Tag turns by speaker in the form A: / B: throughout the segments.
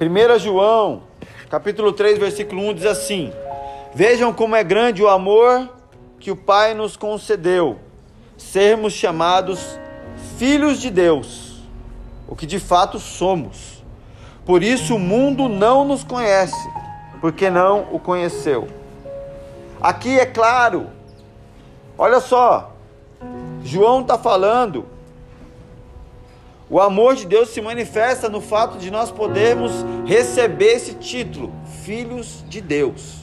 A: 1 João, capítulo 3, versículo 1 diz assim: Vejam como é grande o amor que o Pai nos concedeu, sermos chamados filhos de Deus, o que de fato somos. Por isso o mundo não nos conhece, porque não o conheceu. Aqui é claro, olha só, João está falando, o amor de Deus se manifesta no fato de nós podermos receber esse título, filhos de Deus.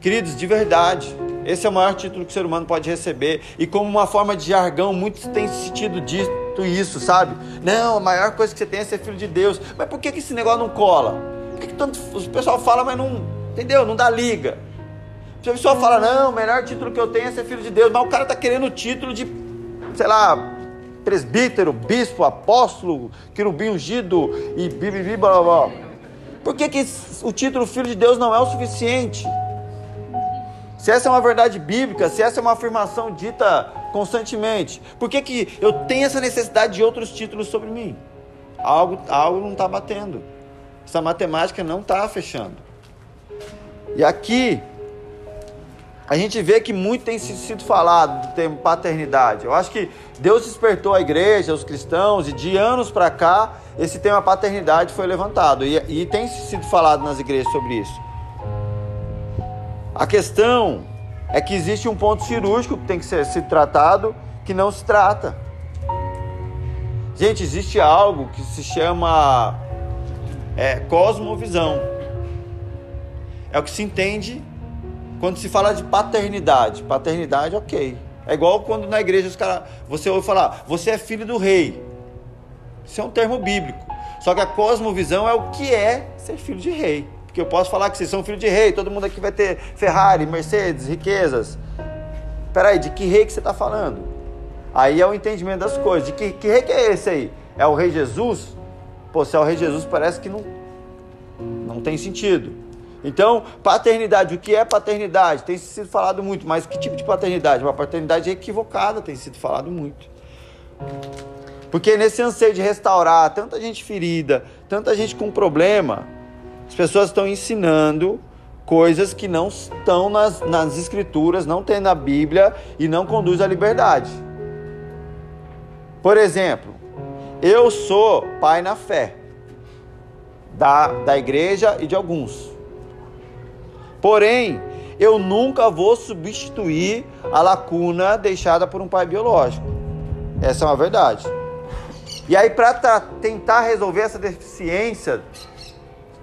A: Queridos, de verdade, esse é o maior título que o ser humano pode receber. E como uma forma de jargão, muitos têm sentido dito isso, sabe? Não, a maior coisa que você tem é ser filho de Deus. Mas por que, esse negócio não cola? Por que, que tanto o pessoal fala, mas não, entendeu? Não dá liga. A pessoa fala, não, o melhor título que eu tenho é ser filho de Deus. Mas o cara tá querendo o título de, sei lá, presbítero, bispo, apóstolo, querubim ungido e bibibi, blá blá blá. Por que, que o título filho de Deus não é o suficiente? Se essa é uma verdade bíblica, se essa é uma afirmação dita constantemente, por que, que eu tenho essa necessidade de outros títulos sobre mim? Algo, algo não está batendo. Essa matemática não está fechando. E aqui, a gente vê que muito tem sido falado do termo paternidade. Eu acho que Deus despertou a igreja, os cristãos, e de anos para cá, esse tema paternidade foi levantado. E, e tem sido falado nas igrejas sobre isso. A questão é que existe um ponto cirúrgico que tem que ser se tratado que não se trata. Gente, existe algo que se chama é, cosmovisão. É o que se entende quando se fala de paternidade. Paternidade, ok. É igual quando na igreja os cara, você ouve falar, você é filho do rei. Isso é um termo bíblico. Só que a cosmovisão é o que é ser filho de rei. Porque eu posso falar que vocês são filho de rei, todo mundo aqui vai ter Ferrari, Mercedes, riquezas. Peraí, de que rei que você está falando? Aí é o entendimento das coisas. De que, que rei que é esse aí? É o rei Jesus? Pô, se é o rei Jesus, parece que não, não tem sentido. Então, paternidade, o que é paternidade? Tem sido falado muito, mas que tipo de paternidade? Uma paternidade equivocada tem sido falado muito. Porque nesse anseio de restaurar tanta gente ferida, tanta gente com problema, as pessoas estão ensinando coisas que não estão nas, nas escrituras, não tem na Bíblia e não conduz à liberdade. Por exemplo, eu sou pai na fé da, da igreja e de alguns. Porém, eu nunca vou substituir a lacuna deixada por um pai biológico. Essa é uma verdade. E aí, para tentar resolver essa deficiência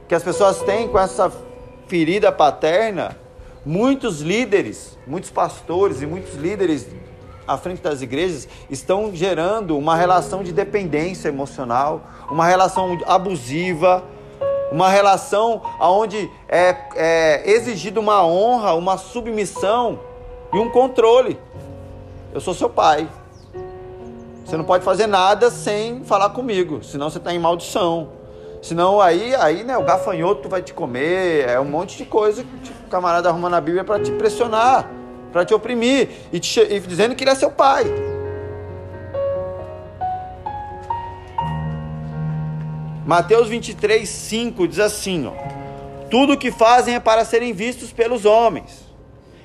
A: que as pessoas têm com essa ferida paterna, muitos líderes, muitos pastores e muitos líderes à frente das igrejas estão gerando uma relação de dependência emocional, uma relação abusiva, uma relação onde é, é uma honra, uma submissão e um controle. Eu sou seu pai. Você não pode fazer nada sem falar comigo, senão você está em maldição. Senão aí, aí né, o gafanhoto vai te comer, é um monte de coisa que o camarada arruma na Bíblia para te pressionar, para te oprimir e, te, e dizendo que ele é seu pai. Mateus 23, 5 diz assim: ó, Tudo o que fazem é para serem vistos pelos homens.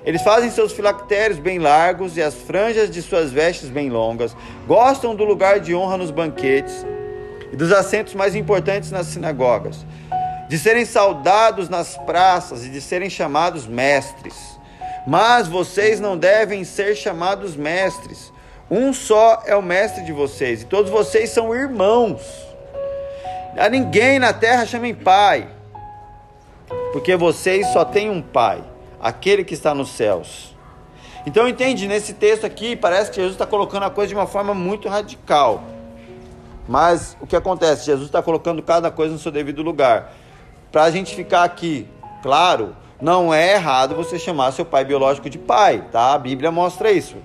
A: Eles fazem seus filactérios bem largos e as franjas de suas vestes bem longas, gostam do lugar de honra nos banquetes e dos assentos mais importantes nas sinagogas, de serem saudados nas praças e de serem chamados mestres. Mas vocês não devem ser chamados mestres. Um só é o mestre de vocês, e todos vocês são irmãos. A ninguém na terra chamem pai, porque vocês só têm um pai, aquele que está nos céus. Então entende, nesse texto aqui, parece que Jesus está colocando a coisa de uma forma muito radical. Mas o que acontece? Jesus está colocando cada coisa no seu devido lugar. Para a gente ficar aqui, claro, não é errado você chamar seu pai biológico de pai, tá? A Bíblia mostra isso.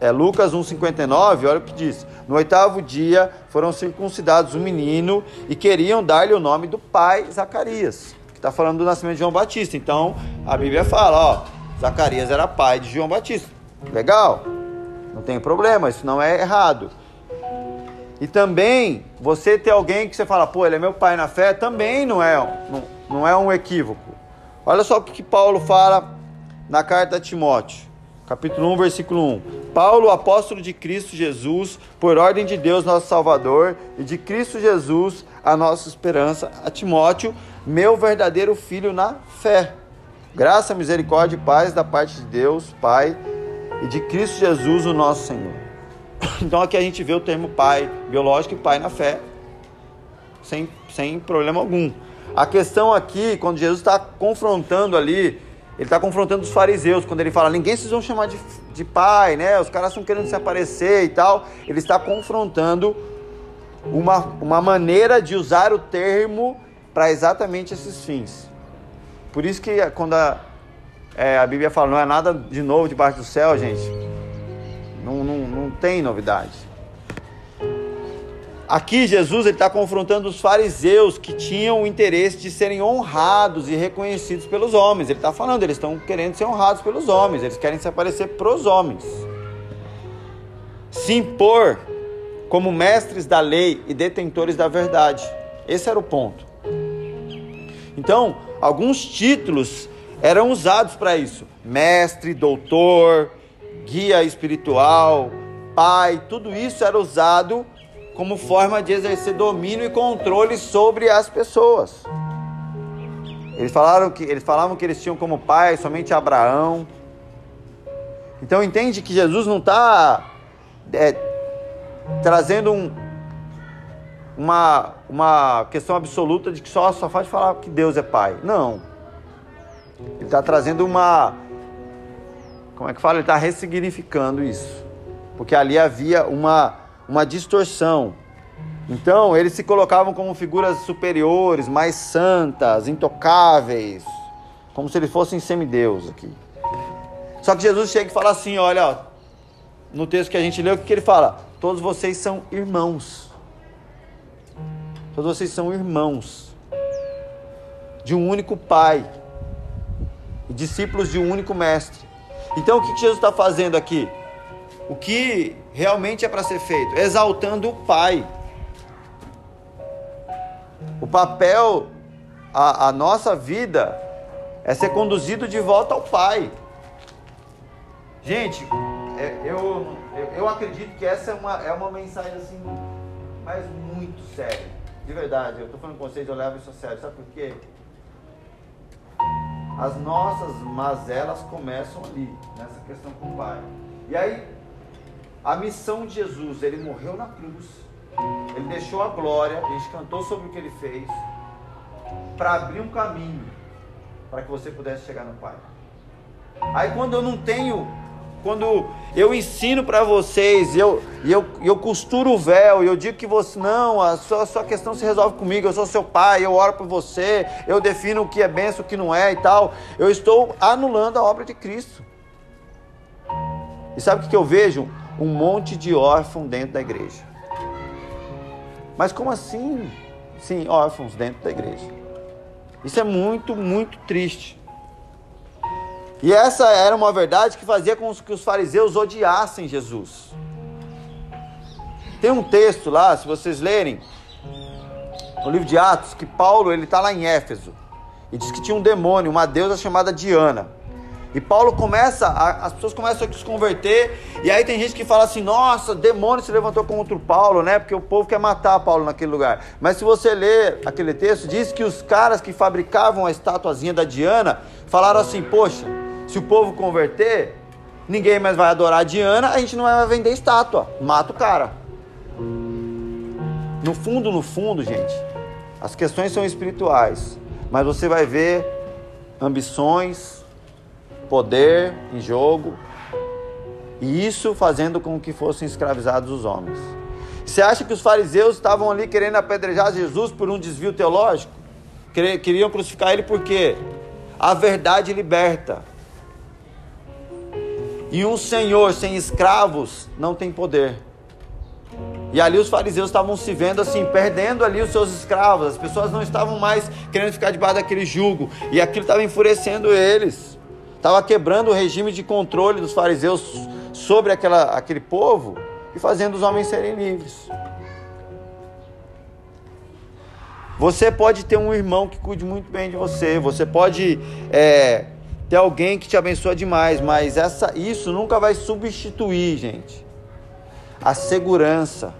A: É Lucas 1,59, olha o que diz. No oitavo dia foram circuncidados um menino e queriam dar-lhe o nome do pai Zacarias, que está falando do nascimento de João Batista. Então a Bíblia fala: ó, Zacarias era pai de João Batista. Legal, não tem problema, isso não é errado. E também, você ter alguém que você fala, pô, ele é meu pai na fé, também não é, não, não é um equívoco. Olha só o que Paulo fala na carta a Timóteo, capítulo 1, versículo 1. Paulo, apóstolo de Cristo Jesus, por ordem de Deus, nosso Salvador, e de Cristo Jesus, a nossa esperança, a Timóteo, meu verdadeiro filho na fé. Graça, misericórdia e paz da parte de Deus, Pai, e de Cristo Jesus, o nosso Senhor. Então aqui a gente vê o termo pai biológico e pai na fé, sem, sem problema algum. A questão aqui, quando Jesus está confrontando ali, ele está confrontando os fariseus, quando ele fala, ninguém vocês vão chamar de, de pai, né? Os caras estão querendo se aparecer e tal. Ele está confrontando uma, uma maneira de usar o termo para exatamente esses fins. Por isso que quando a, é, a Bíblia fala, não é nada de novo debaixo do céu, gente, não, não, não tem novidade. Aqui Jesus está confrontando os fariseus que tinham o interesse de serem honrados e reconhecidos pelos homens. Ele está falando, eles estão querendo ser honrados pelos homens, eles querem se aparecer para os homens. Se impor como mestres da lei e detentores da verdade. Esse era o ponto. Então, alguns títulos eram usados para isso: mestre, doutor, guia espiritual, pai, tudo isso era usado como forma de exercer domínio e controle sobre as pessoas. Eles falaram que eles falavam que eles tinham como pai somente Abraão. Então entende que Jesus não está é, trazendo um, uma, uma questão absoluta de que só, só faz falar que Deus é pai. Não. Ele está trazendo uma. Como é que fala? Ele está ressignificando isso. Porque ali havia uma uma distorção. Então, eles se colocavam como figuras superiores, mais santas, intocáveis, como se eles fossem semideus aqui. Só que Jesus chega e fala assim: olha, no texto que a gente leu, o que, ele fala? Todos vocês são irmãos. Todos vocês são irmãos de um único Pai, discípulos de um único Mestre. Então, o que Jesus está fazendo aqui? O que realmente é para ser feito, exaltando o Pai. O papel, a, a nossa vida é ser conduzido de volta ao Pai. Gente, é, eu, eu, acredito que essa é uma, é uma mensagem assim, mas muito séria. De verdade, eu estou falando com vocês, eu levo isso a sério. Sabe por quê? As nossas mazelas começam ali, nessa questão com o Pai. E aí, a missão de Jesus, ele morreu na cruz, ele deixou a glória, a gente cantou sobre o que ele fez, para abrir um caminho para que você pudesse chegar no Pai. Aí quando eu não tenho, quando eu ensino para vocês, eu, eu, eu costuro o véu, eu digo que você, não, a sua, a sua questão se resolve comigo, eu sou seu pai, eu oro por você, eu defino o que é benção, o que não é e tal, eu estou anulando a obra de Cristo. E sabe o que eu vejo? Um monte de órfãos dentro da igreja. Mas como assim? Sim, órfãos dentro da igreja. Isso é muito, muito triste. E essa era uma verdade que fazia com que os fariseus odiassem Jesus. Tem um texto lá, se vocês lerem, no livro de Atos, que Paulo ele está lá em Éfeso e diz que tinha um demônio, uma deusa chamada Diana. E Paulo começa, a, as pessoas começam a se converter, e aí tem gente que fala assim: nossa, demônio se levantou contra o Paulo, né? Porque o povo quer matar Paulo naquele lugar. Mas se você ler aquele texto, diz que os caras que fabricavam a estatuazinha da Diana falaram assim: poxa, se o povo converter, ninguém mais vai adorar a Diana, a gente não vai vender estátua, mata o cara. No fundo, no fundo, gente, as questões são espirituais, mas você vai ver ambições, poder em jogo, e isso fazendo com que fossem escravizados os homens. Você acha que os fariseus estavam ali querendo apedrejar Jesus por um desvio teológico? Queriam crucificar ele porque a verdade liberta. E um senhor sem escravos não tem poder. E ali os fariseus estavam se vendo assim, perdendo ali os seus escravos. As pessoas não estavam mais querendo ficar debaixo daquele jugo. E aquilo estava enfurecendo eles estava quebrando o regime de controle dos fariseus sobre aquela, aquele povo e fazendo os homens serem livres. Você pode ter um irmão que cuide muito bem de você, você pode é, ter alguém que te abençoa demais, mas essa, isso nunca vai substituir, gente, a segurança.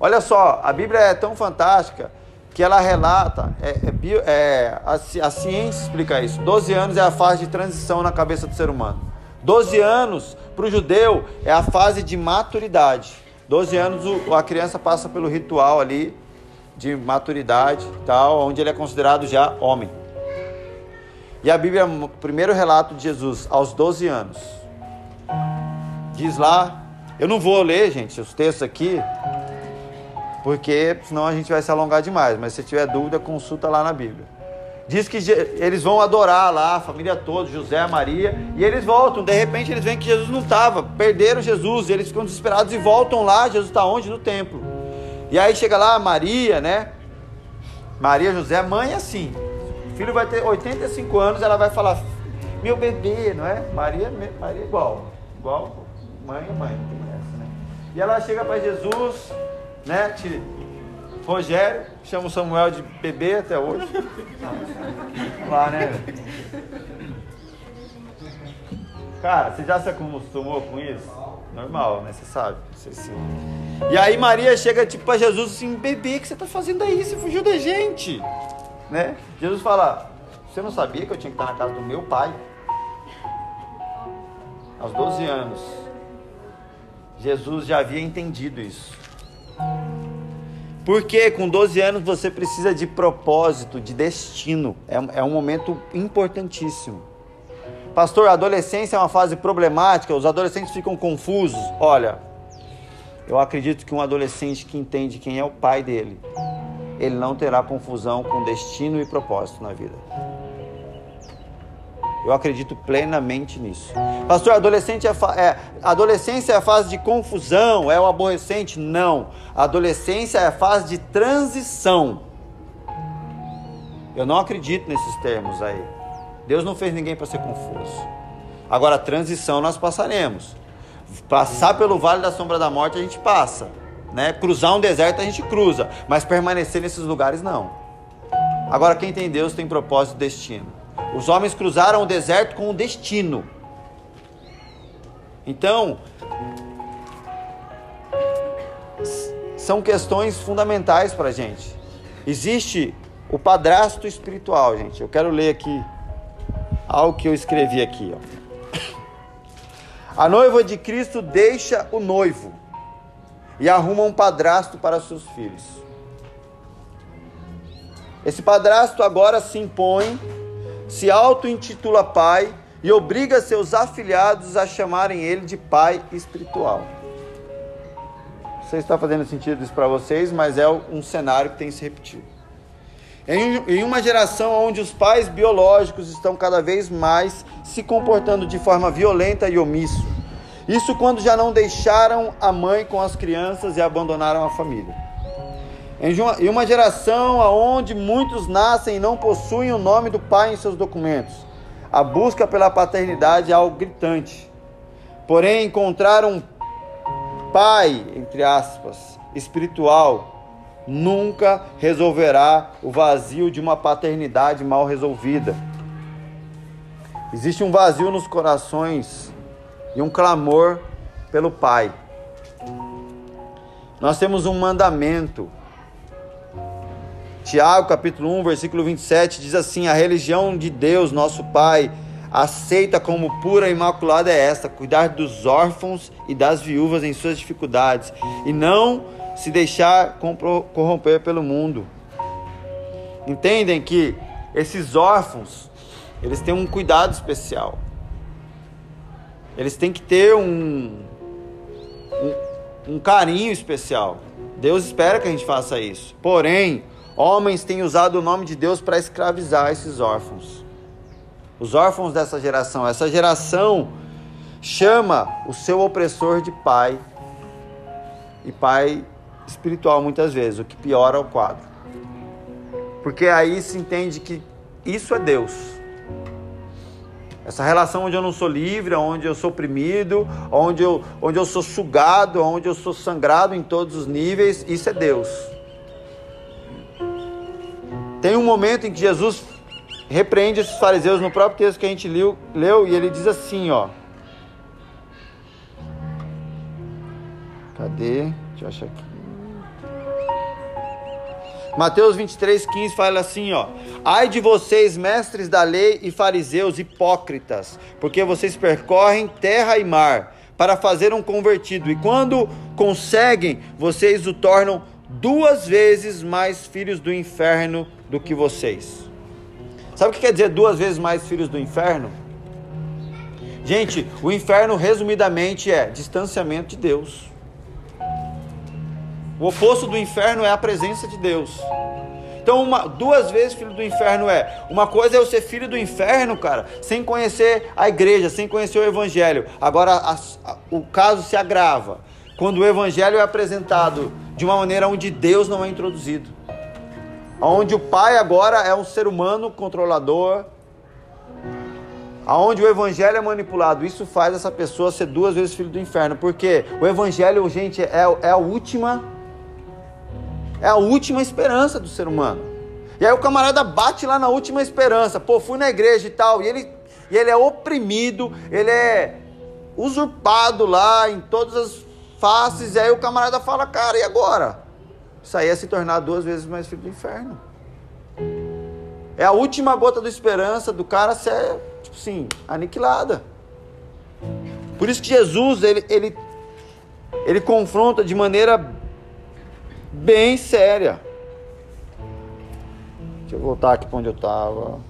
A: Olha só, a Bíblia é tão fantástica que ela relata, é, é, é, a, a ciência explica isso. 12 anos é a fase de transição na cabeça do ser humano. 12 anos para o judeu é a fase de maturidade. 12 anos a criança passa pelo ritual ali de maturidade tal, onde ele é considerado já homem. E a Bíblia, o primeiro relato de Jesus aos 12 anos, diz lá, eu não vou ler, gente, os textos aqui, porque senão a gente vai se alongar demais, mas se tiver dúvida, consulta lá na Bíblia. Diz que eles vão adorar lá, a família toda, José, Maria, e eles voltam. De repente eles veem que Jesus não estava, perderam Jesus, e eles ficam desesperados e voltam lá. Jesus está onde? No templo. E aí chega lá Maria, né? Maria, José, mãe assim. O filho vai ter 85 anos, ela vai falar, meu bebê, não é? Maria, Maria igual, igual mãe é mãe, essa, né? E ela chega para Jesus, né? Rogério, chama o Samuel de bebê até hoje. Lá, né? Cara, você já se acostumou com isso? Normal, né? Você sabe. Você, sim. E aí Maria chega tipo para Jesus assim, bebê, o que você tá fazendo aí? Você fugiu da gente. Né? Jesus fala, você não sabia que eu tinha que estar na casa do meu pai? Aos 12 anos. Jesus já havia entendido isso. Porque com 12 anos você precisa de propósito, de destino. É, é um momento importantíssimo. Pastor, a adolescência é uma fase problemática, os adolescentes ficam confusos. Olha, eu acredito que um adolescente que entende quem é o pai dele, ele não terá confusão com destino e propósito na vida. Eu acredito plenamente nisso. Pastor, adolescente é, é, adolescência é a fase de confusão, é o aborrecente? Não. A adolescência é a fase de transição. Eu não acredito nesses termos aí. Deus não fez ninguém para ser confuso. Agora, transição nós passaremos. Passar pelo vale da sombra da morte a gente passa. Né? Cruzar um deserto a gente cruza. Mas permanecer nesses lugares não. Agora, quem tem Deus tem propósito e destino. Os homens cruzaram o deserto com um destino. Então, são questões fundamentais para a gente. Existe o padrasto espiritual, gente. Eu quero ler aqui algo que eu escrevi aqui. Ó. A noiva de Cristo deixa o noivo e arruma um padrasto para seus filhos. Esse padrasto agora se impõe se auto-intitula pai e obriga seus afilhados a chamarem ele de pai espiritual. Não sei se está fazendo sentido isso para vocês, mas é um cenário que tem se repetido. Em uma geração onde os pais biológicos estão cada vez mais se comportando de forma violenta e omisso. Isso quando já não deixaram a mãe com as crianças e abandonaram a família. Em uma geração onde muitos nascem e não possuem o nome do pai em seus documentos, a busca pela paternidade é algo gritante. Porém, encontrar um pai, entre aspas, espiritual, nunca resolverá o vazio de uma paternidade mal resolvida. Existe um vazio nos corações e um clamor pelo pai. Nós temos um mandamento Tiago, capítulo 1, versículo 27, diz assim: A religião de Deus, nosso Pai, aceita como pura e imaculada é esta: cuidar dos órfãos e das viúvas em suas dificuldades, e não se deixar corromper pelo mundo. Entendem que esses órfãos, eles têm um cuidado especial. Eles têm que ter um, um, um carinho especial. Deus espera que a gente faça isso. Porém, Homens têm usado o nome de Deus para escravizar esses órfãos. Os órfãos dessa geração. Essa geração chama o seu opressor de pai. E pai espiritual muitas vezes, o que piora o quadro. Porque aí se entende que isso é Deus. Essa relação onde eu não sou livre, onde eu sou oprimido, onde eu, onde eu sou sugado, onde eu sou sangrado em todos os níveis, isso é Deus. Tem um momento em que Jesus repreende esses fariseus no próprio texto que a gente leu, leu e ele diz assim, ó. Cadê? Deixa eu achar aqui. Mateus 23, 15 fala assim, ó. Ai de vocês, mestres da lei e fariseus hipócritas, porque vocês percorrem terra e mar para fazer um convertido, e quando conseguem, vocês o tornam duas vezes mais filhos do inferno do que vocês. Sabe o que quer dizer duas vezes mais filhos do inferno? Gente, o inferno resumidamente é distanciamento de Deus. O oposto do inferno é a presença de Deus. Então, uma, duas vezes filho do inferno é. Uma coisa é eu ser filho do inferno, cara, sem conhecer a igreja, sem conhecer o evangelho. Agora, a, a, o caso se agrava quando o evangelho é apresentado de uma maneira onde Deus não é introduzido. Onde o pai agora é um ser humano controlador, aonde o evangelho é manipulado, isso faz essa pessoa ser duas vezes filho do inferno, porque o evangelho, gente, é, é a última é a última esperança do ser humano. E aí o camarada bate lá na última esperança. Pô, fui na igreja e tal. E ele, e ele é oprimido, ele é usurpado lá em todas as faces. E aí o camarada fala, cara, e agora? Isso aí é se tornar duas vezes mais filho do inferno. É a última gota de esperança do cara ser, tipo assim, aniquilada. Por isso que Jesus, ele, ele, ele confronta de maneira bem séria. Deixa eu voltar aqui para onde eu estava.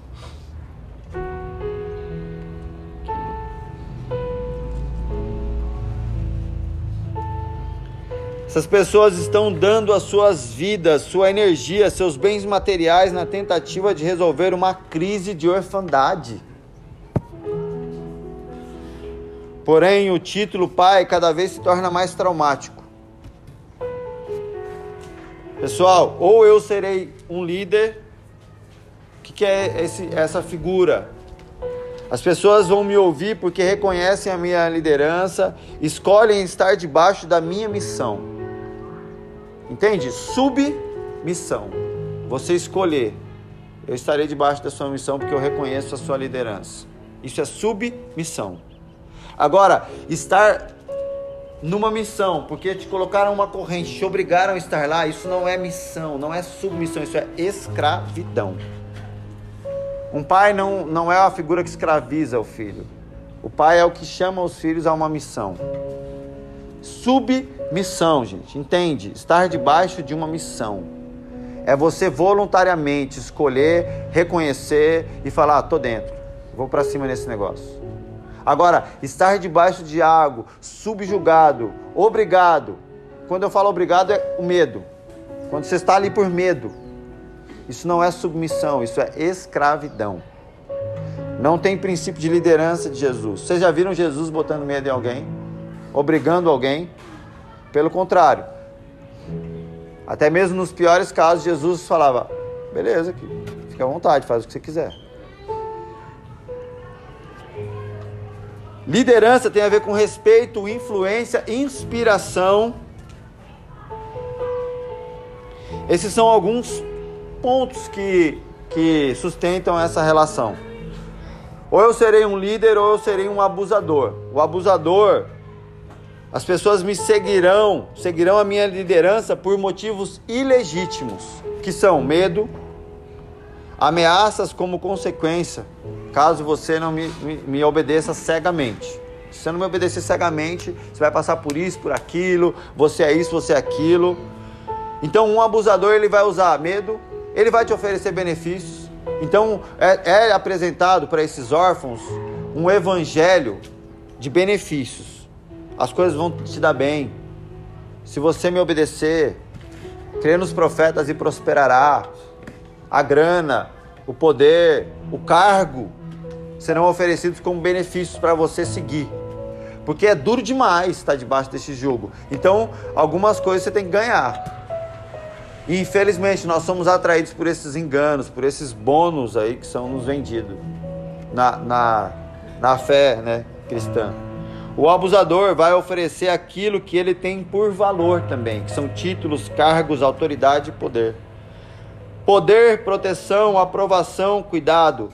A: Essas pessoas estão dando as suas vidas, sua energia, seus bens materiais na tentativa de resolver uma crise de orfandade. Porém, o título pai cada vez se torna mais traumático. Pessoal, ou eu serei um líder, o que, que é esse, essa figura? As pessoas vão me ouvir porque reconhecem a minha liderança, escolhem estar debaixo da minha missão. Entende? Submissão. Você escolher. Eu estarei debaixo da sua missão porque eu reconheço a sua liderança. Isso é submissão. Agora, estar numa missão, porque te colocaram uma corrente, te obrigaram a estar lá, isso não é missão, não é submissão, isso é escravidão. Um pai não, não é a figura que escraviza o filho. O pai é o que chama os filhos a uma missão. Submissão, gente, entende? Estar debaixo de uma missão. É você voluntariamente escolher, reconhecer e falar: ah, tô dentro, vou para cima nesse negócio. Agora, estar debaixo de algo, subjugado, obrigado. Quando eu falo obrigado, é o medo. Quando você está ali por medo, isso não é submissão, isso é escravidão. Não tem princípio de liderança de Jesus. Vocês já viram Jesus botando medo em alguém? Obrigando alguém? Pelo contrário. Até mesmo nos piores casos, Jesus falava: beleza, fica à vontade, faz o que você quiser. Liderança tem a ver com respeito, influência, inspiração. Esses são alguns pontos que, que sustentam essa relação. Ou eu serei um líder ou eu serei um abusador. O abusador, as pessoas me seguirão, seguirão a minha liderança por motivos ilegítimos, que são medo, ameaças como consequência caso você não me, me, me, obedeça cegamente. Se você não me obedecer cegamente, você vai passar por isso, por aquilo, você é isso, você é aquilo. Então, um abusador ele vai usar medo, ele vai te oferecer benefícios. Então, é, é apresentado para esses órfãos um evangelho de benefícios. As coisas vão te dar bem. Se você me obedecer, crê nos profetas e prosperará. A grana, o poder, o cargo serão oferecidos como benefícios para você seguir. Porque é duro demais estar debaixo desse jugo. Então, algumas coisas você tem que ganhar. E infelizmente nós somos atraídos por esses enganos, por esses bônus aí que são nos vendidos na, na, na fé né, cristã. O abusador vai oferecer aquilo que ele tem por valor também, que são títulos, cargos, autoridade e poder. Poder, proteção, aprovação, cuidado.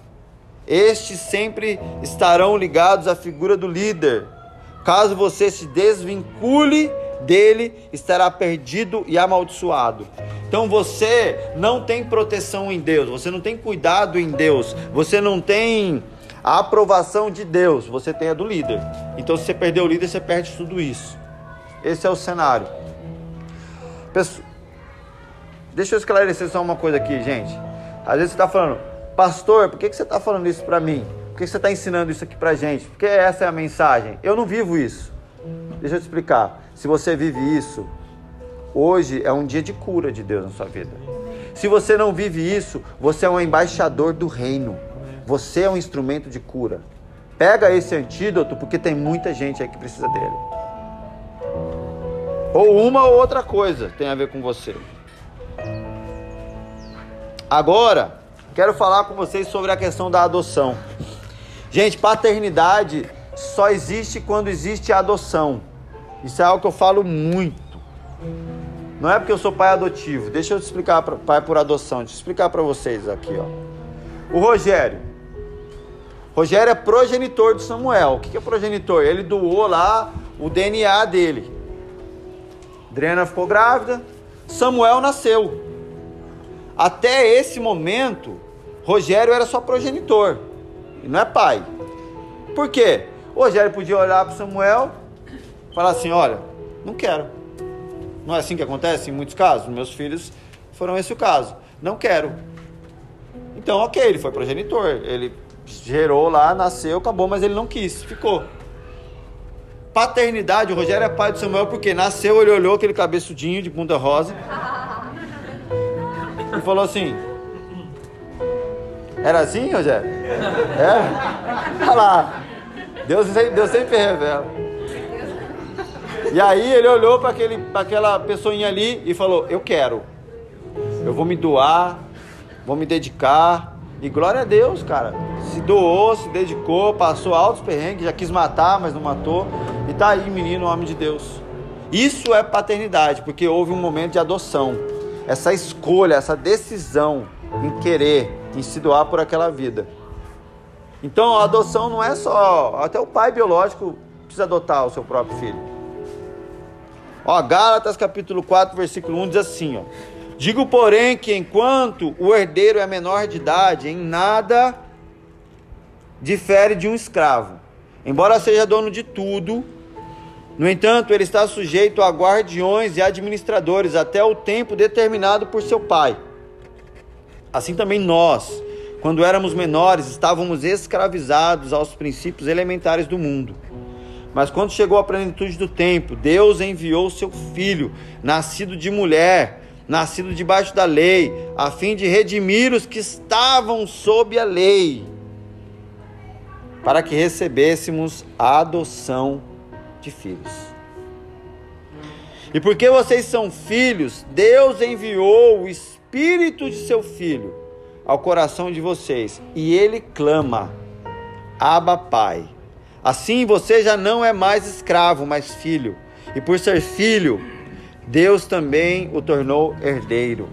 A: Estes sempre estarão ligados à figura do líder. Caso você se desvincule dele, estará perdido e amaldiçoado. Então você não tem proteção em Deus, você não tem cuidado em Deus, você não tem a aprovação de Deus, você tem a do líder. Então se você perder o líder, você perde tudo isso. Esse é o cenário. Deixa eu esclarecer só uma coisa aqui, gente. Às vezes você está falando, pastor, por que, que você está falando isso para mim? Por que você está ensinando isso aqui para gente? Porque essa é a mensagem. Eu não vivo isso. Deixa eu te explicar. Se você vive isso, hoje é um dia de cura de Deus na sua vida. Se você não vive isso, você é um embaixador do reino. Você é um instrumento de cura. Pega esse antídoto porque tem muita gente aí que precisa dele. Ou uma ou outra coisa tem a ver com você. Agora, quero falar com vocês sobre a questão da adoção. Gente, paternidade só existe quando existe adoção. Isso é algo que eu falo muito. Não é porque eu sou pai adotivo. Deixa eu te explicar, pai por adoção. Deixa eu explicar para vocês aqui, ó. O Rogério. Rogério é progenitor de Samuel. O que é progenitor? Ele doou lá o DNA dele. Adriana ficou grávida. Samuel nasceu. Até esse momento, Rogério era só progenitor e não é pai. Por quê? Rogério podia olhar para Samuel e falar assim: olha, não quero. Não é assim que acontece em muitos casos? Meus filhos foram esse o caso. Não quero. Então, ok, ele foi progenitor. Ele gerou lá, nasceu, acabou, mas ele não quis, ficou. Paternidade, o Rogério é pai de Samuel porque nasceu, ele olhou aquele cabeçudinho de bunda rosa e falou assim: Era assim, Rogério? É? Olha lá. Deus, Deus sempre revela. E aí ele olhou para aquela pessoinha ali e falou: Eu quero. Eu vou me doar, vou me dedicar. E glória a Deus, cara. Se doou, se dedicou, passou altos perrengues, já quis matar, mas não matou. E tá aí, menino, homem de Deus. Isso é paternidade, porque houve um momento de adoção essa escolha, essa decisão em querer, em se doar por aquela vida. Então a adoção não é só. Até o pai biológico precisa adotar o seu próprio filho. Ó, Gálatas capítulo 4, versículo 1 diz assim: ó, Digo, porém, que enquanto o herdeiro é menor de idade, em nada difere de um escravo. Embora seja dono de tudo, no entanto, ele está sujeito a guardiões e administradores até o tempo determinado por seu pai. Assim também nós, quando éramos menores, estávamos escravizados aos princípios elementares do mundo. Mas quando chegou a plenitude do tempo, Deus enviou seu filho, nascido de mulher, nascido debaixo da lei, a fim de redimir os que estavam sob a lei, para que recebêssemos a adoção de filhos. E porque vocês são filhos, Deus enviou o Espírito de seu Filho ao coração de vocês e ele clama: Abba, Pai. Assim você já não é mais escravo, mas filho. E por ser filho, Deus também o tornou herdeiro.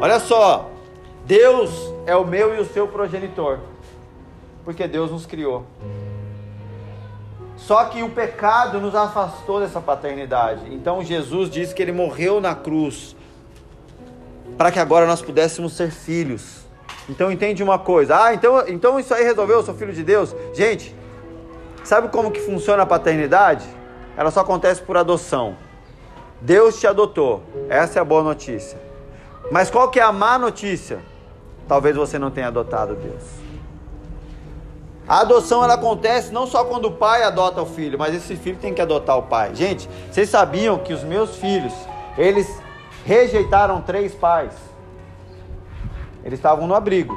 A: Olha só, Deus é o meu e o seu progenitor, porque Deus nos criou. Só que o pecado nos afastou dessa paternidade. Então Jesus diz que ele morreu na cruz para que agora nós pudéssemos ser filhos. Então entende uma coisa. Ah, então, então isso aí resolveu, eu sou filho de Deus. Gente, sabe como que funciona a paternidade? Ela só acontece por adoção. Deus te adotou. Essa é a boa notícia. Mas qual que é a má notícia? Talvez você não tenha adotado Deus. A adoção ela acontece não só quando o pai adota o filho, mas esse filho tem que adotar o pai. Gente, vocês sabiam que os meus filhos, eles rejeitaram três pais? Eles estavam no abrigo.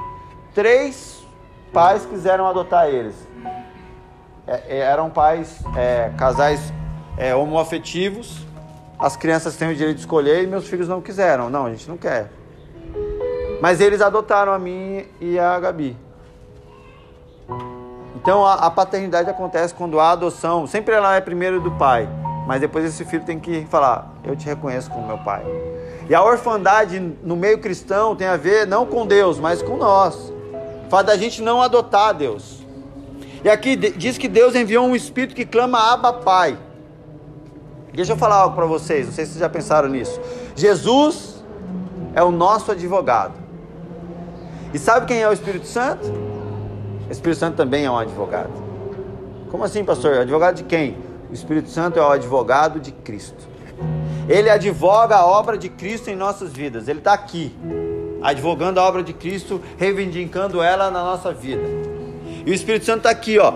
A: Três pais quiseram adotar eles. É, é eram pais, é, casais é, homoafetivos. As crianças têm o direito de escolher e meus filhos não quiseram. Não, a gente não quer. Mas eles adotaram a mim e a Gabi. Então a, a, paternidade acontece quando há adoção. Sempre ela é primeiro do pai, mas depois esse filho tem que falar: Eu te reconheço como meu pai. E a orfandade no meio cristão tem a ver não com Deus, mas com nós. Fato da gente não adotar Deus. E aqui diz que Deus enviou um espírito que clama Abba Pai. Deixa eu falar algo para vocês, não sei se vocês já pensaram nisso. Jesus é o nosso advogado. E sabe quem é o Espírito Santo? O Espírito Santo também é um advogado. Como assim, pastor? Advogado de quem? O Espírito Santo é o advogado de Cristo. Ele advoga a obra de Cristo em nossas vidas. Ele está aqui, advogando a obra de Cristo, reivindicando ela na nossa vida. E o Espírito Santo está aqui, ó,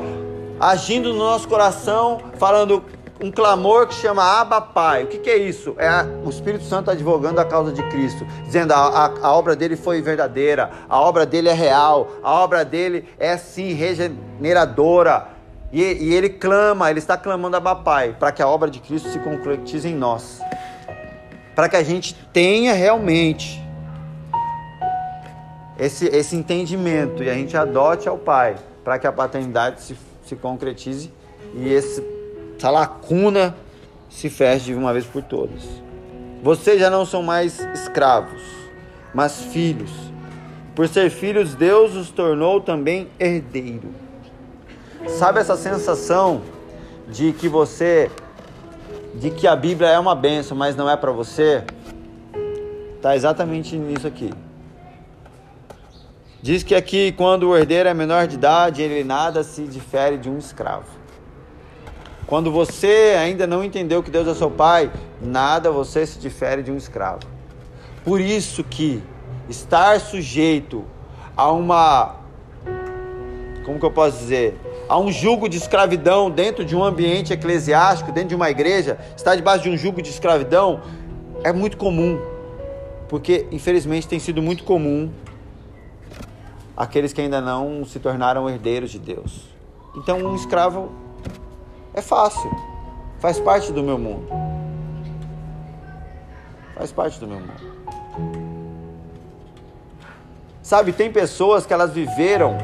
A: agindo no nosso coração, falando um clamor que chama Abba Pai. O que, que é isso? É a, o Espírito Santo advogando a causa de Cristo, dizendo a, a, a, obra dele foi verdadeira, a obra dele é real, a obra dele é sim regeneradora. E, e ele clama, ele está clamando Abba Pai, para que a obra de Cristo se concretize em nós para que a gente tenha realmente esse, esse entendimento e a gente adote ao Pai, para que a paternidade se, se concretize e esse, essa lacuna se feche de uma vez por todas. Vocês já não são mais escravos, mas filhos. Por ser filhos, Deus os tornou também herdeiro. Sabe essa sensação de que você de que a Bíblia é uma benção, mas não é para você, está exatamente nisso aqui. Diz que aqui, quando o herdeiro é menor de idade, ele nada se difere de um escravo. Quando você ainda não entendeu que Deus é seu pai, nada você se difere de um escravo. Por isso que estar sujeito a uma como que eu posso dizer? há um jugo de escravidão dentro de um ambiente eclesiástico, dentro de uma igreja, estar debaixo de um jugo de escravidão é muito comum. Porque, infelizmente, tem sido muito comum aqueles que ainda não se tornaram herdeiros de Deus. Então, um escravo é fácil, faz parte do meu mundo. Faz parte do meu mundo. Sabe, tem pessoas que elas viveram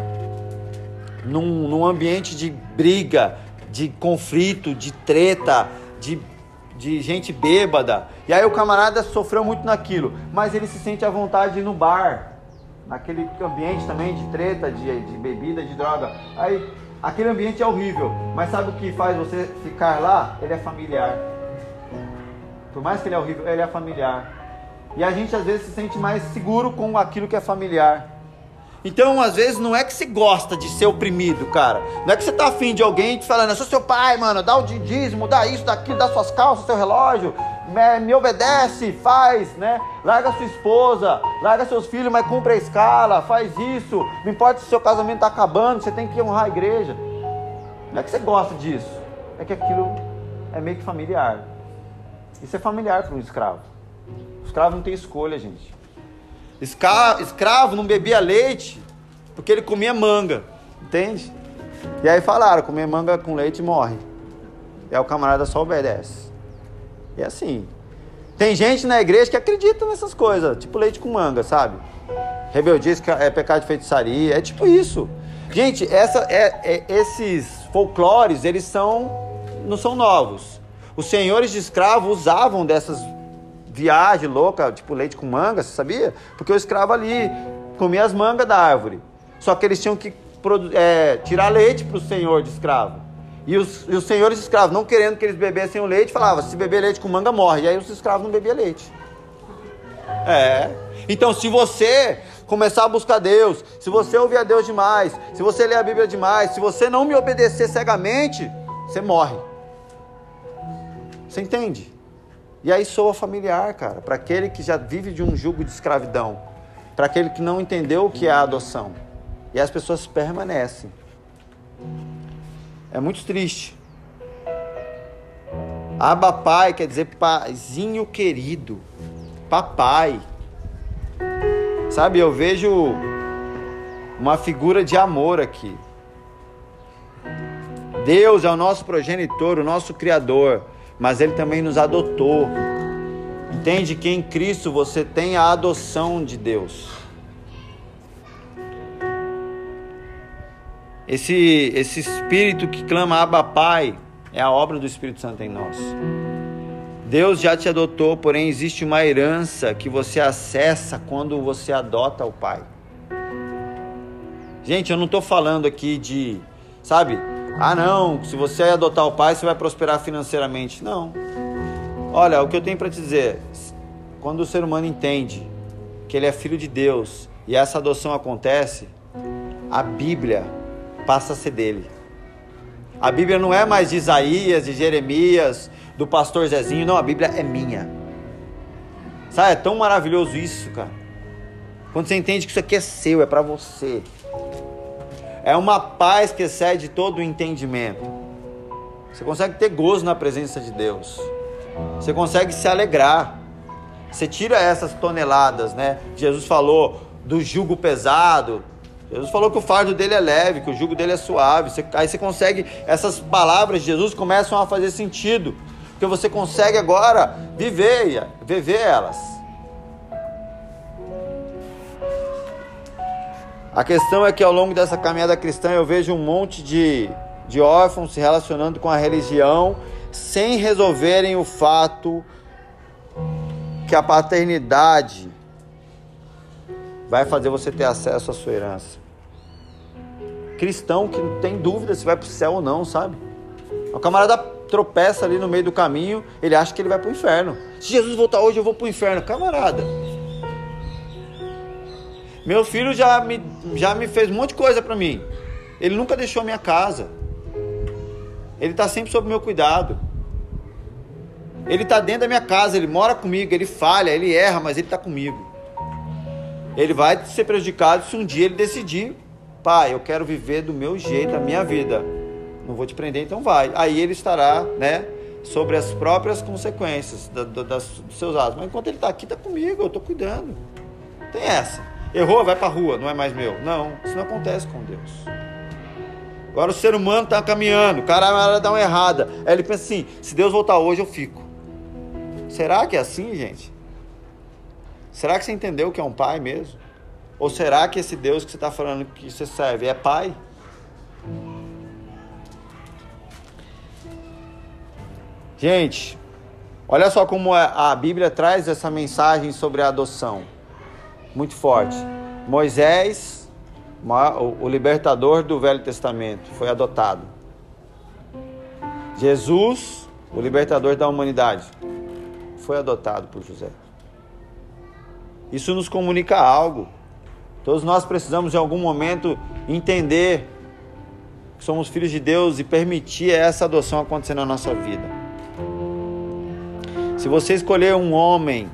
A: num, num ambiente de briga, de conflito, de treta, de, de gente bêbada. E aí o camarada sofreu muito naquilo, mas ele se sente à vontade no bar, naquele ambiente também de treta, de, de bebida, de droga. Aí aquele ambiente é horrível, mas sabe o que faz você ficar lá? Ele é familiar. Por mais que ele é horrível, ele é familiar. E a gente às vezes se sente mais seguro com aquilo que é familiar. Então, às vezes, não é que você gosta de ser oprimido, cara. Não é que você tá afim de alguém te falando, eu sou seu pai, mano, dá o dízimo, dá isso, dá aquilo, dá suas calças, seu relógio, me, me obedece, faz, né? Larga sua esposa, larga seus filhos, mas cumpre a escala, faz isso. Não importa se seu casamento tá acabando, você tem que honrar a igreja. Não é que você gosta disso, é que aquilo é meio que familiar. Isso é familiar para um escravo. O escravo não tem escolha, gente. Escra escravo não bebia leite porque ele comia manga, entende? E aí falaram, comer manga com leite morre. E aí o camarada só obedece. E é assim. Tem gente na igreja que acredita nessas coisas, tipo leite com manga, sabe? Rebeldia é pecado de feitiçaria, é tipo isso. Gente, essa, é, é, esses folclores, eles são não são novos. Os senhores de escravos usavam dessas viagem louca, tipo leite com manga, você sabia? Porque o escravo ali comia as mangas da árvore. Só que eles tinham que é, tirar leite para o senhor de escravo. E os, e os senhores escravos, não querendo que eles bebessem o leite, falavam: se beber leite com manga, morre. E aí os escravos não bebiam leite. É. Então, se você começar a buscar Deus, se você ouvir a Deus demais, se você ler a Bíblia demais, se você não me obedecer cegamente, você morre. Você entende? E aí soa familiar, cara, para aquele que já vive de um jugo de escravidão, para aquele que não entendeu o que é a adoção. E as pessoas permanecem. É muito triste. Aba pai quer dizer paizinho querido, papai. Sabe, eu vejo uma figura de amor aqui. Deus é o nosso progenitor, o nosso criador mas ele também nos adotou. Entende que em Cristo você tem a adoção de Deus. Esse, esse espírito que clama Abba Pai é a obra do Espírito Santo em nós. Deus já te adotou, porém existe uma herança que você acessa quando você adota o Pai. Gente, eu não estou falando aqui de, sabe? Ah, não, se você adotar o Pai, você vai prosperar financeiramente. Não. Olha, o que eu tenho para te dizer, quando o ser humano entende que ele é filho de Deus e essa adoção acontece, a Bíblia passa a ser dele. A Bíblia não é mais de Isaías, de Jeremias, do pastor Zezinho, não, a Bíblia é minha. Sabe, é tão maravilhoso isso, cara. Quando você entende que isso aqui é seu, é para você. É uma paz que excede todo o entendimento. Você consegue ter gozo na presença de Deus. Você consegue se alegrar. Você tira essas toneladas, né? Jesus falou do jugo pesado. Jesus falou que o fardo dele é leve, que o jugo dele é suave. Você, aí você consegue, essas palavras de Jesus começam a fazer sentido. Porque você consegue agora viver, viver elas. A questão é que ao longo dessa caminhada cristã eu vejo um monte de, de órfãos se relacionando com a religião sem resolverem o fato que a paternidade vai fazer você ter acesso à sua herança. Cristão que não tem dúvida se vai para o céu ou não, sabe? O camarada tropeça ali no meio do caminho, ele acha que ele vai para o inferno. Se Jesus voltar hoje, eu vou para o inferno. Camarada. Meu filho já me, já me fez um monte de coisa para mim. Ele nunca deixou a minha casa. Ele está sempre sob meu cuidado. Ele está dentro da minha casa, ele mora comigo, ele falha, ele erra, mas ele está comigo. Ele vai ser prejudicado se um dia ele decidir, pai, eu quero viver do meu jeito a minha vida não vou te prender, então vai. Aí ele estará, né, sobre as próprias consequências da, da, das, dos seus atos. Mas enquanto ele está aqui, está comigo, eu estou cuidando. Tem essa. Errou, vai para rua, não é mais meu. Não, isso não acontece com Deus. Agora o ser humano está caminhando, o cara dá uma errada. Aí ele pensa assim: se Deus voltar hoje, eu fico. Será que é assim, gente? Será que você entendeu que é um pai mesmo? Ou será que esse Deus que você está falando que você serve é pai? Gente, olha só como a Bíblia traz essa mensagem sobre a adoção. Muito forte. Moisés, o libertador do Velho Testamento, foi adotado. Jesus, o libertador da humanidade, foi adotado por José. Isso nos comunica algo. Todos nós precisamos em algum momento entender que somos filhos de Deus e permitir essa adoção acontecer na nossa vida. Se você escolher um homem,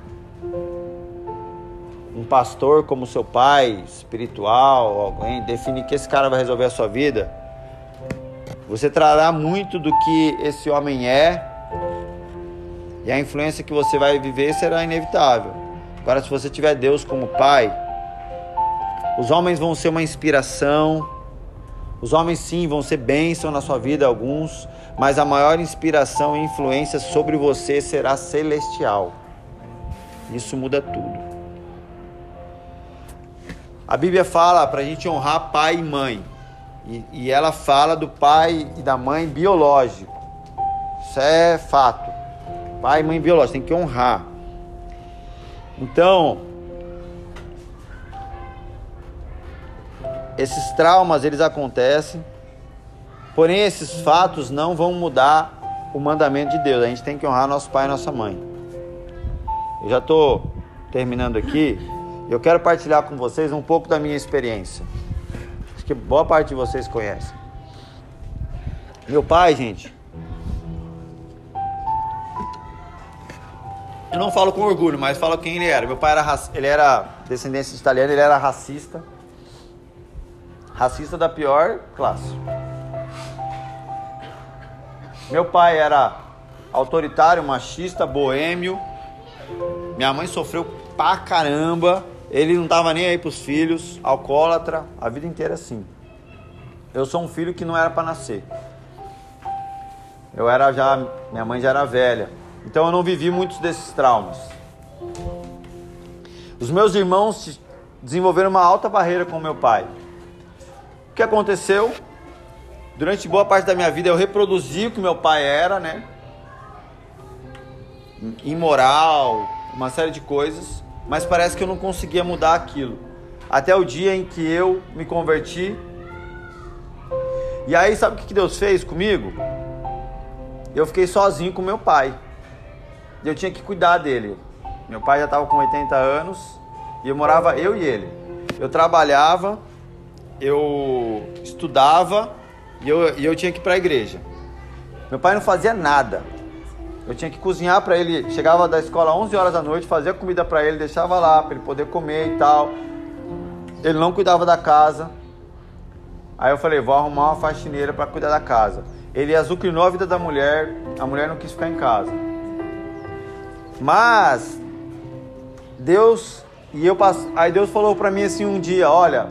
A: um pastor como seu pai espiritual, alguém, definir que esse cara vai resolver a sua vida, você trará muito do que esse homem é e a influência que você vai viver será inevitável. Agora, se você tiver Deus como pai, os homens vão ser uma inspiração, os homens sim vão ser bênção na sua vida, alguns, mas a maior inspiração e influência sobre você será celestial. Isso muda tudo. A Bíblia fala para a gente honrar pai e mãe. E, e, ela fala do pai e da mãe biológico. Isso é fato. Pai e mãe biológico, tem que honrar. Então, esses traumas eles acontecem, porém esses fatos não vão mudar o mandamento de Deus. A gente tem que honrar nosso pai e nossa mãe. Eu já estou terminando aqui. Eu quero partilhar com vocês um pouco da minha experiência. Acho que boa parte de vocês conhecem. Meu pai, gente. Eu não falo com orgulho, mas falo quem ele era. Meu pai era, ele era descendência de italiano, ele era racista Racista da pior classe. Meu pai era autoritário, machista, boêmio. Minha mãe sofreu pra caramba. Ele não tava nem aí pros filhos, alcoólatra, a vida inteira assim. Eu sou um filho que não era para nascer. Eu era já, minha mãe já era velha. Então eu não vivi muitos desses traumas. Os meus irmãos desenvolveram uma alta barreira com meu pai. O que aconteceu? Durante boa parte da minha vida eu reproduzi o que meu pai era, né? imoral, uma série de coisas, mas parece que eu não conseguia mudar aquilo. Até o dia em que eu me converti. E aí, sabe o que Deus fez comigo? Eu fiquei sozinho com meu pai. Eu tinha que cuidar dele. Meu pai já estava com 80 anos e eu morava eu e ele. Eu trabalhava, eu estudava e eu, e eu tinha que ir para a igreja. Meu pai não fazia nada. Eu tinha que cozinhar para ele. Chegava da escola 11 horas da noite, fazia comida para ele, deixava lá para ele poder comer e tal. Ele não cuidava da casa. Aí eu falei, vou arrumar uma faxineira para cuidar da casa. Ele azucrinou a vida da mulher, a mulher não quis ficar em casa. Mas Deus e eu aí Deus falou para mim assim um dia, olha,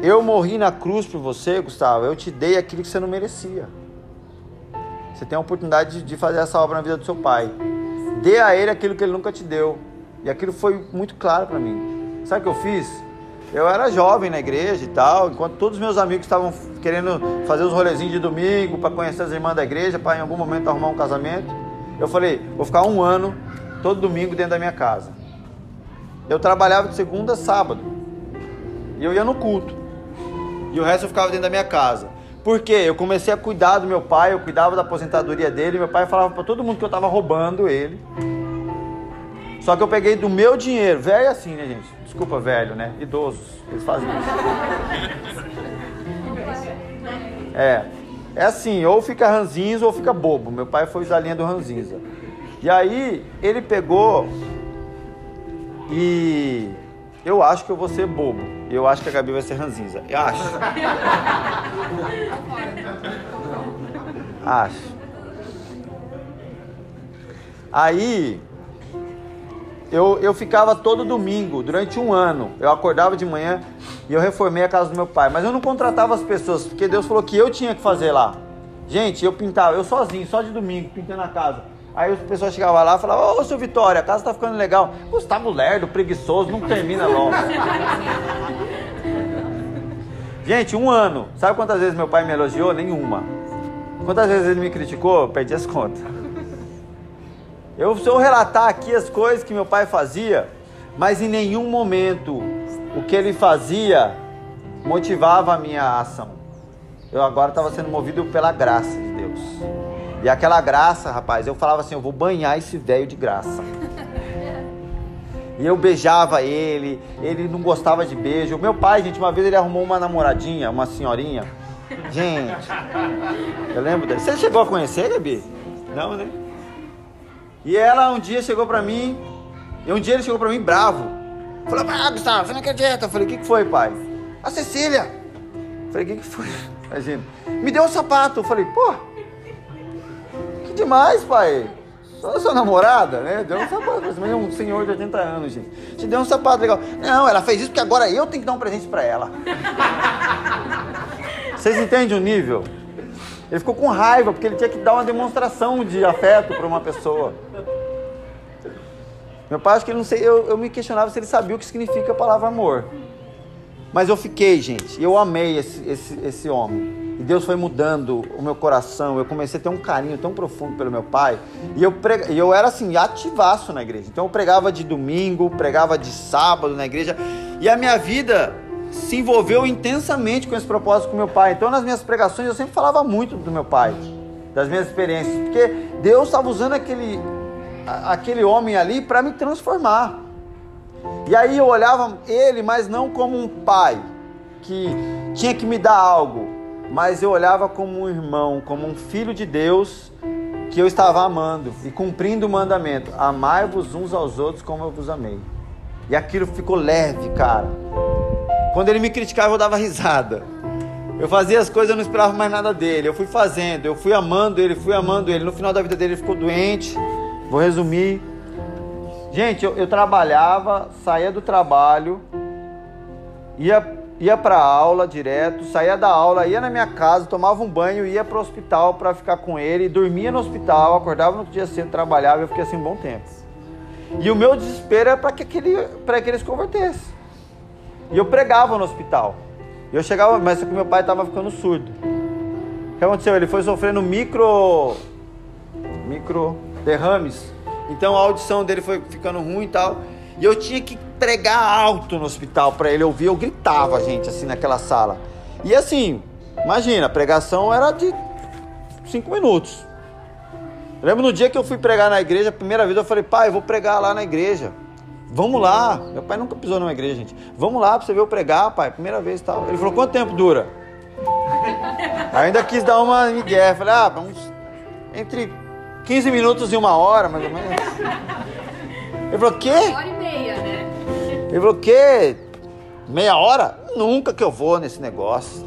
A: eu morri na cruz por você, Gustavo. Eu te dei aquilo que você não merecia. Você tem a oportunidade de fazer essa obra na vida do seu pai. Dê a ele aquilo que ele nunca te deu. E aquilo foi muito claro para mim. Sabe o que eu fiz? Eu era jovem na igreja e tal, enquanto todos os meus amigos estavam querendo fazer os rolezinhos de domingo para conhecer as irmãs da igreja, para em algum momento arrumar um casamento. Eu falei, vou ficar um ano todo domingo dentro da minha casa. Eu trabalhava de segunda a sábado. E eu ia no culto. E o resto eu ficava dentro da minha casa. Por quê? Eu comecei a cuidar do meu pai, eu cuidava da aposentadoria dele. Meu pai falava para todo mundo que eu estava roubando ele. Só que eu peguei do meu dinheiro, velho é assim, né, gente? Desculpa, velho, né? Idosos, eles fazem isso. É. É assim, ou fica ranzinza ou fica bobo. Meu pai foi da linha do ranzinza. E aí, ele pegou e eu acho que eu vou ser bobo. Eu acho que a Gabi vai ser ranzinza. Eu acho. acho. Aí, eu, eu ficava todo domingo, durante um ano. Eu acordava de manhã e eu reformei a casa do meu pai. Mas eu não contratava as pessoas, porque Deus falou que eu tinha que fazer lá. Gente, eu pintava, eu sozinho, só de domingo, pintando a casa. Aí as pessoas chegavam lá e falavam, ô seu Vitória, a casa tá ficando legal. Gustavo Lerdo, preguiçoso, não termina logo. Gente, um ano. Sabe quantas vezes meu pai me elogiou? Nenhuma. Quantas vezes ele me criticou? Perdi as contas. Eu, eu relatar aqui as coisas que meu pai fazia, mas em nenhum momento o que ele fazia motivava a minha ação. Eu agora estava sendo movido pela graça de Deus. E aquela graça, rapaz, eu falava assim: eu vou banhar esse velho de graça. E eu beijava ele, ele não gostava de beijo. Meu pai, gente, uma vez ele arrumou uma namoradinha, uma senhorinha. Gente, eu lembro dele. Você chegou a conhecer, Gabi? Não, né? E ela um dia chegou pra mim, e um dia ele chegou pra mim bravo. Falou, ah, Gustavo, você não acredita? Eu falei, o que, que foi, pai? A Cecília. Eu falei, o que, que foi? Imagina. Me deu um sapato. Eu falei, pô, que demais, pai. Só sua namorada, né? Deu um sapato. Mas é um senhor de 80 anos, gente. Te deu um sapato legal. Não, ela fez isso porque agora eu tenho que dar um presente pra ela. Vocês entendem o nível? Ele ficou com raiva porque ele tinha que dar uma demonstração de afeto para uma pessoa. Meu pai, acho que ele não sei, eu, eu me questionava se ele sabia o que significa a palavra amor. Mas eu fiquei, gente, eu amei esse, esse, esse homem. E Deus foi mudando o meu coração. Eu comecei a ter um carinho tão profundo pelo meu pai. E eu, prega, eu era assim, ativaço na igreja. Então eu pregava de domingo, pregava de sábado na igreja. E a minha vida se envolveu intensamente com esse propósito com meu pai. Então, nas minhas pregações, eu sempre falava muito do meu pai, das minhas experiências, porque Deus estava usando aquele, aquele homem ali para me transformar. E aí eu olhava ele, mas não como um pai que tinha que me dar algo, mas eu olhava como um irmão, como um filho de Deus que eu estava amando e cumprindo o mandamento: amai-vos uns aos outros como eu vos amei. E aquilo ficou leve, cara. Quando ele me criticava, eu dava risada. Eu fazia as coisas, eu não esperava mais nada dele. Eu fui fazendo, eu fui amando ele, fui amando ele. No final da vida dele, ele ficou doente. Vou resumir. Gente, eu, eu trabalhava, saía do trabalho, ia, ia para aula direto, saía da aula, ia na minha casa, tomava um banho, ia para o hospital para ficar com ele, dormia no hospital, acordava no dia cedo, trabalhava. Eu fiquei assim um bom tempo. E o meu desespero era para que, aquele, que ele se convertesse. E eu pregava no hospital. E eu chegava, mas meu pai estava ficando surdo. O que aconteceu? Ele foi sofrendo micro. micro derrames Então a audição dele foi ficando ruim e tal. E eu tinha que pregar alto no hospital para ele ouvir. Eu gritava, gente, assim, naquela sala. E assim, imagina, a pregação era de cinco minutos. Eu lembro no dia que eu fui pregar na igreja, a primeira vez eu falei, pai, eu vou pregar lá na igreja. Vamos lá. Meu pai nunca pisou numa igreja, gente. Vamos lá pra você ver eu pregar, pai. Primeira vez e tal. Ele falou, quanto tempo dura? ainda quis dar uma migué. Falei, ah, vamos entre 15 minutos e uma hora, mais ou menos. Ele falou, quê?
B: Uma hora e meia, né?
A: Ele falou, quê? Meia hora? Nunca que eu vou nesse negócio.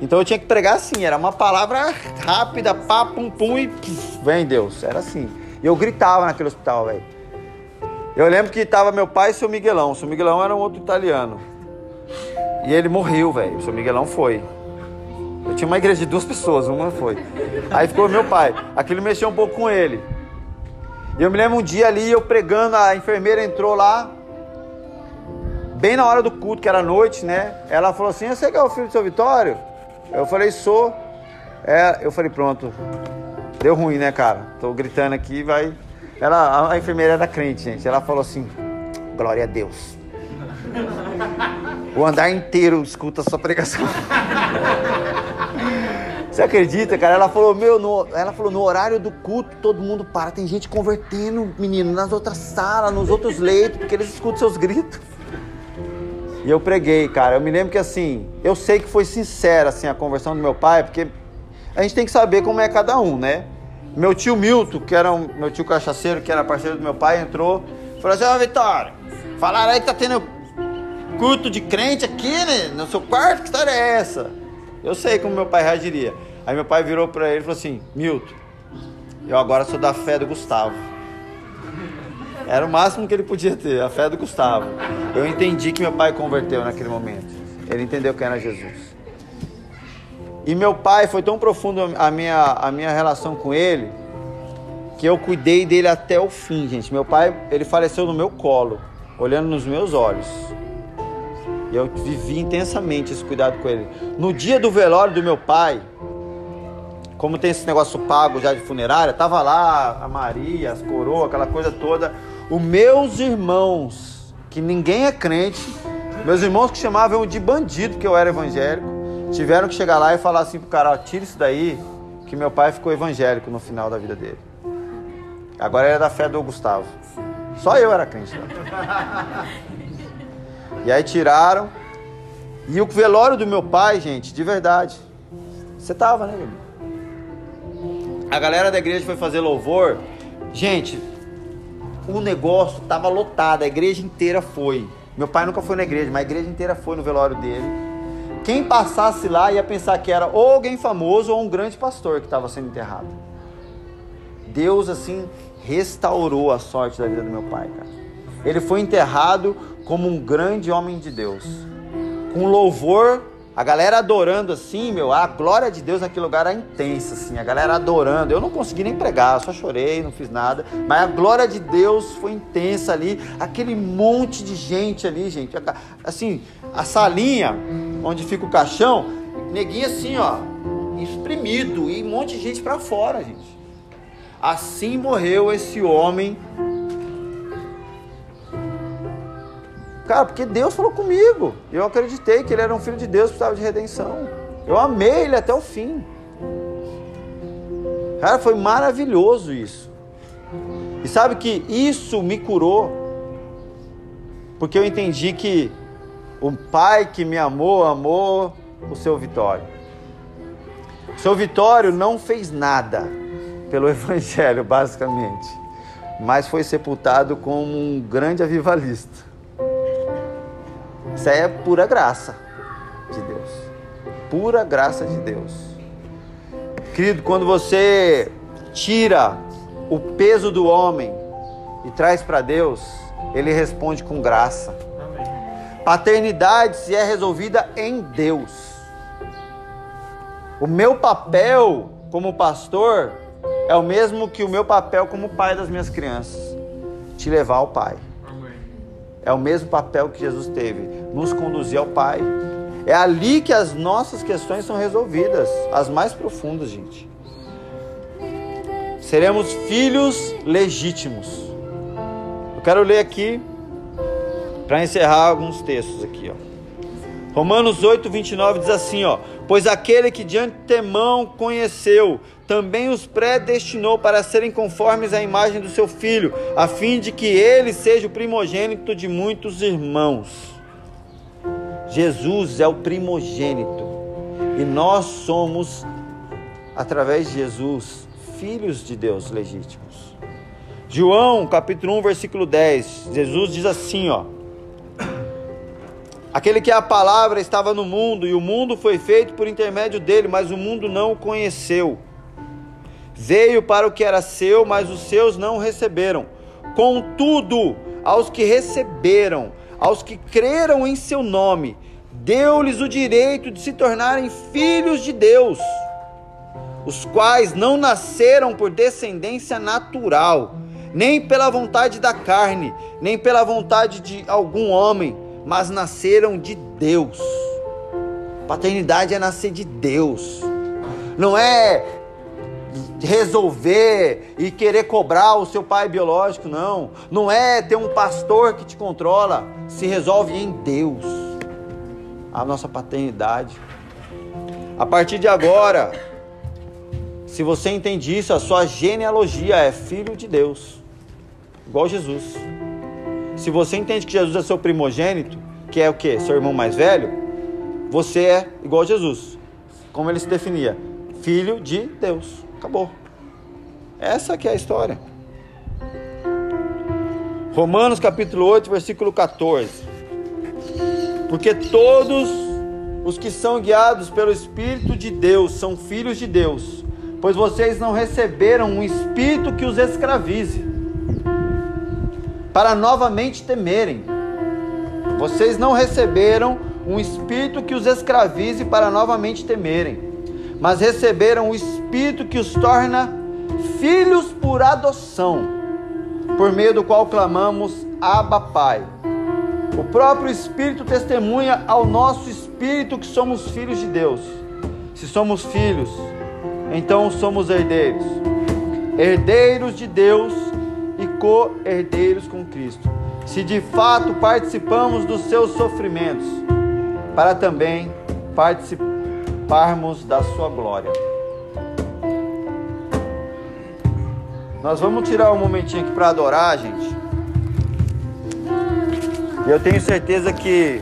A: Então eu tinha que pregar assim, era uma palavra rápida, pá, pum, pum e puf, vem Deus. Era assim. E eu gritava naquele hospital, velho. Eu lembro que tava meu pai e seu Miguelão. O seu Miguelão era um outro italiano. E ele morreu, velho. O seu Miguelão foi. Eu tinha uma igreja de duas pessoas, uma foi. Aí ficou meu pai. Aquilo mexeu um pouco com ele. E eu me lembro um dia ali, eu pregando, a enfermeira entrou lá, bem na hora do culto, que era noite, né? Ela falou assim: Você que é o filho do seu Vitório? Eu falei: Sou. É, eu falei: Pronto. Deu ruim, né, cara? Tô gritando aqui, vai. Ela, a enfermeira era crente, gente. Ela falou assim: Glória a Deus. O andar inteiro escuta a sua pregação. Você acredita, cara? Ela falou, meu, no, ela falou, no horário do culto, todo mundo para. Tem gente convertendo, menino, nas outras salas, nos outros leitos, porque eles escutam seus gritos. E eu preguei, cara. Eu me lembro que assim, eu sei que foi sincera assim a conversão do meu pai, porque a gente tem que saber como é cada um, né? Meu tio Milton, que era um, meu tio cachaceiro, que era parceiro do meu pai, entrou, falou assim: "Ó, oh, Vitória, falaram aí que tá tendo culto de crente aqui, né, no seu quarto, que história é essa?" Eu sei como meu pai reagiria. Aí meu pai virou para ele e falou assim: Milton, eu agora sou da fé do Gustavo. Era o máximo que ele podia ter, a fé do Gustavo. Eu entendi que meu pai converteu naquele momento. Ele entendeu quem era Jesus. E meu pai foi tão profundo a minha, a minha relação com ele que eu cuidei dele até o fim, gente. Meu pai, ele faleceu no meu colo, olhando nos meus olhos. E eu vivi intensamente esse cuidado com ele. No dia do velório do meu pai, como tem esse negócio pago já de funerária, tava lá a Maria, as coroas, aquela coisa toda. Os meus irmãos, que ninguém é crente, meus irmãos que chamavam de bandido, que eu era evangélico, tiveram que chegar lá e falar assim pro cara, ó, tira isso daí, que meu pai ficou evangélico no final da vida dele. Agora ele é da fé do Gustavo. Só eu era crente. Né? E aí tiraram. E o velório do meu pai, gente, de verdade. Você tava, né, meu? A galera da igreja foi fazer louvor. Gente, o negócio tava lotado, a igreja inteira foi. Meu pai nunca foi na igreja, mas a igreja inteira foi no velório dele. Quem passasse lá ia pensar que era ou alguém famoso ou um grande pastor que estava sendo enterrado. Deus, assim, restaurou a sorte da vida do meu pai, cara. Ele foi enterrado como um grande homem de Deus. Com louvor, a galera adorando assim, meu, a glória de Deus naquele lugar era intensa, assim, a galera adorando. Eu não consegui nem pregar, só chorei, não fiz nada, mas a glória de Deus foi intensa ali, aquele monte de gente ali, gente. Assim, a salinha onde fica o caixão, neguinho assim, ó, exprimido e um monte de gente para fora, gente. Assim morreu esse homem Cara, porque Deus falou comigo. Eu acreditei que ele era um filho de Deus, precisava de redenção. Eu amei ele até o fim. Cara, foi maravilhoso isso. E sabe que isso me curou, porque eu entendi que o pai que me amou, amou o seu Vitório. O seu Vitório não fez nada pelo Evangelho, basicamente, mas foi sepultado como um grande avivalista. Isso é pura graça de Deus. Pura graça de Deus. Querido, quando você tira o peso do homem e traz para Deus, ele responde com graça. Paternidade se é resolvida em Deus. O meu papel como pastor é o mesmo que o meu papel como pai das minhas crianças te levar ao Pai. É o mesmo papel que Jesus teve, nos conduzir ao Pai. É ali que as nossas questões são resolvidas, as mais profundas, gente. seremos filhos legítimos. Eu quero ler aqui para encerrar alguns textos aqui, ó. Romanos 8, 29 diz assim, ó: Pois aquele que de antemão conheceu, também os predestinou para serem conformes à imagem do seu filho, a fim de que ele seja o primogênito de muitos irmãos. Jesus é o primogênito e nós somos, através de Jesus, filhos de Deus legítimos. João capítulo 1, versículo 10, Jesus diz assim, ó. Aquele que é a palavra estava no mundo, e o mundo foi feito por intermédio dele, mas o mundo não o conheceu. Veio para o que era seu, mas os seus não receberam. Contudo, aos que receberam, aos que creram em seu nome, deu-lhes o direito de se tornarem filhos de Deus, os quais não nasceram por descendência natural, nem pela vontade da carne, nem pela vontade de algum homem mas nasceram de Deus. Paternidade é nascer de Deus. Não é resolver e querer cobrar o seu pai biológico, não. Não é ter um pastor que te controla. Se resolve em Deus. A nossa paternidade. A partir de agora, se você entende isso, a sua genealogia é filho de Deus, igual Jesus. Se você entende que Jesus é seu primogênito, que é o que? Seu irmão mais velho, você é igual a Jesus. Como ele se definia? Filho de Deus. Acabou. Essa que é a história. Romanos capítulo 8, versículo 14. Porque todos os que são guiados pelo Espírito de Deus são filhos de Deus, pois vocês não receberam um espírito que os escravize para novamente temerem. Vocês não receberam um espírito que os escravize para novamente temerem, mas receberam o espírito que os torna filhos por adoção, por meio do qual clamamos Abba Pai. O próprio Espírito testemunha ao nosso espírito que somos filhos de Deus. Se somos filhos, então somos herdeiros. Herdeiros de Deus e co-herdeiros com Cristo, se de fato participamos dos seus sofrimentos, para também participarmos da sua glória. Nós vamos tirar um momentinho aqui para adorar, gente. Eu tenho certeza que